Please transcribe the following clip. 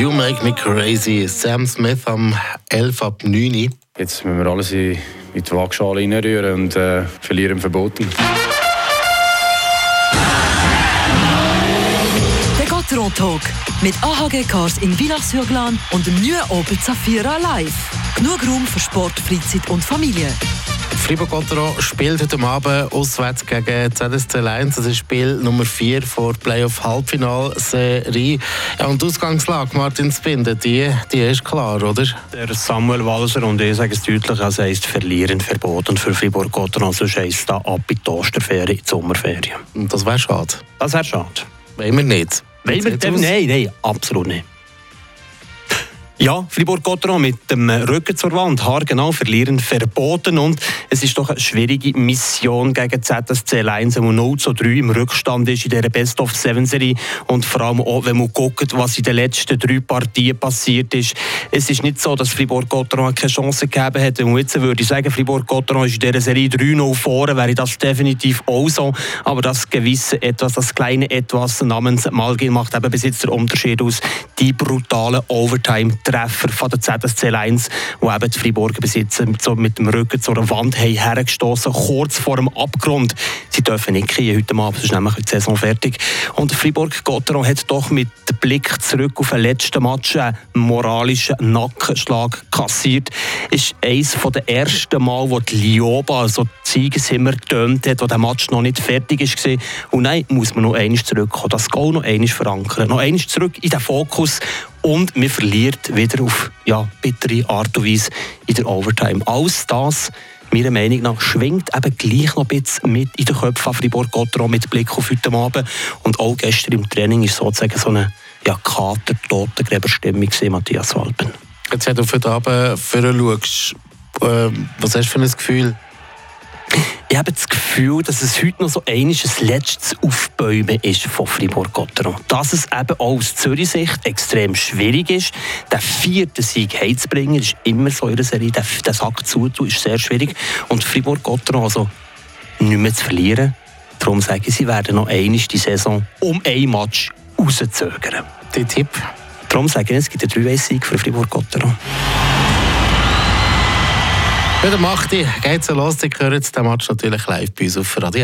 You Make Me Crazy. Sam Smith am 11 ab 9 Jetzt müssen wir alles in, in die Waagschale reinrühren und äh, verlieren verboten. Der Gotteron Talk mit AHG Cars in Villach-sur-Glane und dem neuen Opel Zafira Live. Genug Raum für Sport, Freizeit und Familie. Fribourg-Gottero spielt heute Abend auswärts gegen ZSC 1. Das ist Spiel Nummer 4 vor Playoff-Halbfinalserie. Ja, und die Ausgangslage, Martin Spinde, die, die ist klar, oder? Der Samuel Walser und ich sagen es deutlich, also heisst verlieren verboten für Fribourg-Gottero. Sonst heisst da ab in die Osterferien, in die Sommerferien. Und das wäre schade. Das wäre schade. Wollen wir nicht. Wollen wir, nein, nein, absolut nicht. Ja, Fribourg-Gotteron mit dem Rücken zur Wand, haargenau verlieren verboten und es ist doch eine schwierige Mission gegen ZSC 1, wo 0 zu 3 im Rückstand ist in dieser Best-of-Seven-Serie und vor allem auch, wenn man guckt, was in den letzten drei Partien passiert ist. Es ist nicht so, dass Fribourg-Gotteron keine Chance gegeben hat. Und jetzt würde ich sagen, Fribourg-Gotteron ist in dieser Serie 3-0 vorne, wäre das definitiv auch so. Aber das gewisse Etwas, das kleine Etwas namens Malgin macht eben bis jetzt der Unterschied aus. Die brutale Overtime Treffer von der ZSC 1, wo eben die Freiburger besitzen, so mit dem Rücken zur Wand haben hergestoßen, kurz vor dem Abgrund. Sie dürfen nicht kriegen heute Abend, sonst ist nämlich die Saison fertig. Und Fribourg-Gotteron hat doch mit Blick zurück auf den letzten Match einen moralischen Nackenschlag kassiert. Ist eines der ersten Mal, wo die Lioba, also die Siegesimmer, tönt hat, wo der Match noch nicht fertig war. Und nein, muss man noch einmal zurückkommen, das Goal noch einmal verankern, noch einmal zurück in den Fokus und man verliert wieder auf ja, bittere Art und Weise in der Overtime. Alles das, meiner Meinung nach, schwingt eben gleich noch ein bisschen mit in den Köpfen von Fribourg-Gotteron mit Blick auf heute Abend. Und auch gestern im Training ist sozusagen so eine ja, kater Totengräberstimmung Matthias Walpen. Jetzt, wenn du den Abend schaust, äh, was hast du für ein Gefühl? Ich habe das Gefühl, dass es heute noch so ein letztes Aufbäumen ist von Fribourg-Gotteron. Dass es eben auch aus Zürich-Sicht extrem schwierig ist, den vierten Sieg heimzubringen, ist immer so in der Serie. Den, den Sack zutun ist sehr schwierig. Und Fribourg-Gotteron also nicht mehr zu verlieren. Darum sage ich, sie werden noch einmal die Saison um ein Match rauszögern. Die Tipp? Darum sage ich, es gibt einen 3-1-Sieg für Fribourg-Gotteron. Wieder macht die, geht's los, ihr hört den Match natürlich live bei uns auf Radio